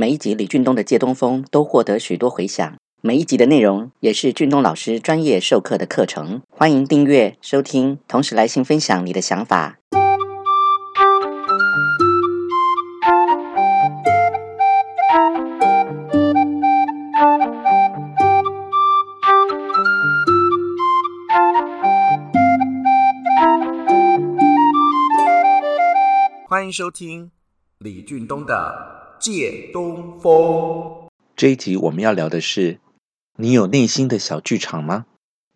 每一集李俊东的借东风都获得许多回响，每一集的内容也是俊东老师专业授课的课程。欢迎订阅收听，同时来信分享你的想法。欢迎收听李俊东的《借东风》。这一集我们要聊的是：你有内心的小剧场吗？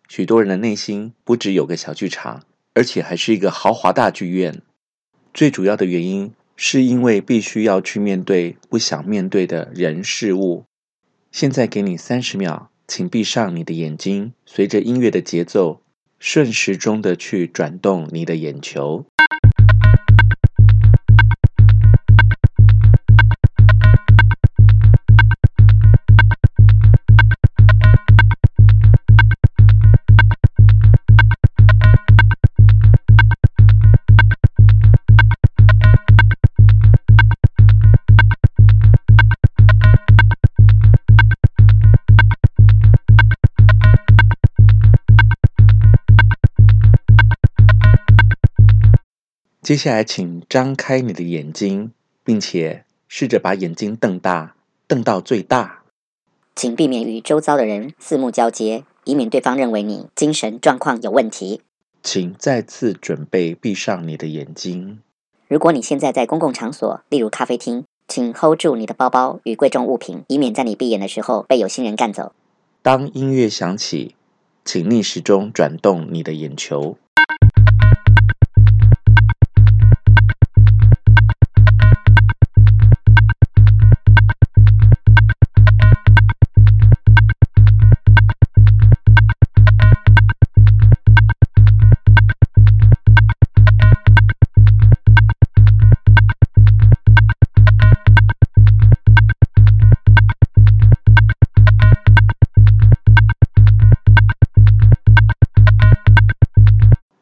许多人的内心不只有个小剧场，而且还是一个豪华大剧院。最主要的原因是因为必须要去面对不想面对的人事物。现在给你三十秒，请闭上你的眼睛，随着音乐的节奏，顺时钟的去转动你的眼球。接下来，请张开你的眼睛，并且试着把眼睛瞪大，瞪到最大。请避免与周遭的人四目交接，以免对方认为你精神状况有问题。请再次准备闭上你的眼睛。如果你现在在公共场所，例如咖啡厅，请 hold 住你的包包与贵重物品，以免在你闭眼的时候被有心人干走。当音乐响起，请逆时钟转动你的眼球。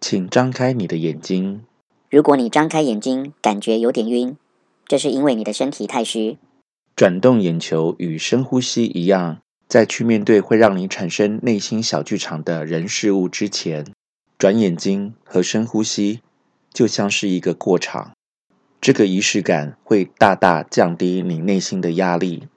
请张开你的眼睛。如果你张开眼睛，感觉有点晕，这是因为你的身体太虚。转动眼球与深呼吸一样，在去面对会让你产生内心小剧场的人事物之前，转眼睛和深呼吸就像是一个过场。这个仪式感会大大降低你内心的压力。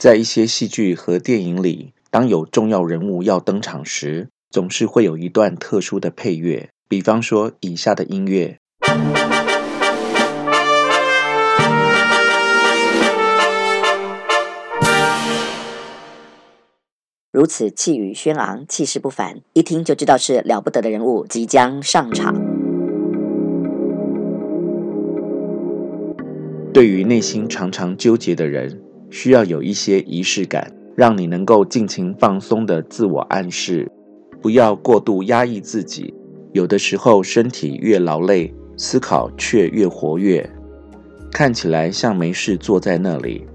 在一些戏剧和电影里，当有重要人物要登场时，总是会有一段特殊的配乐，比方说以下的音乐。如此气宇轩昂，气势不凡，一听就知道是了不得的人物即将上场。对于内心常常纠结的人，需要有一些仪式感，让你能够尽情放松的自我暗示。不要过度压抑自己，有的时候身体越劳累，思考却越活跃，看起来像没事坐在那里，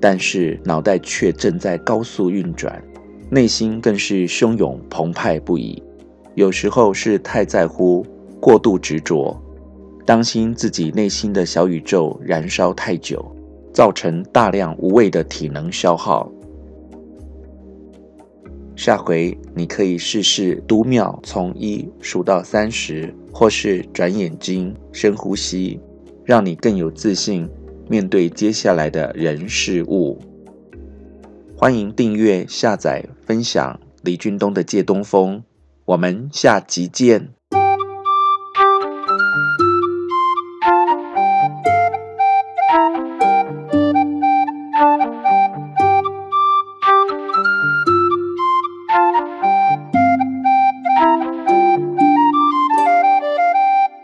但是脑袋却正在高速运转，内心更是汹涌澎湃不已。有时候是太在乎，过度执着，当心自己内心的小宇宙燃烧太久，造成大量无谓的体能消耗。下回你可以试试读秒，从一数到三十，或是转眼睛、深呼吸，让你更有自信面对接下来的人事物。欢迎订阅、下载、分享李俊东的借东风，我们下集见。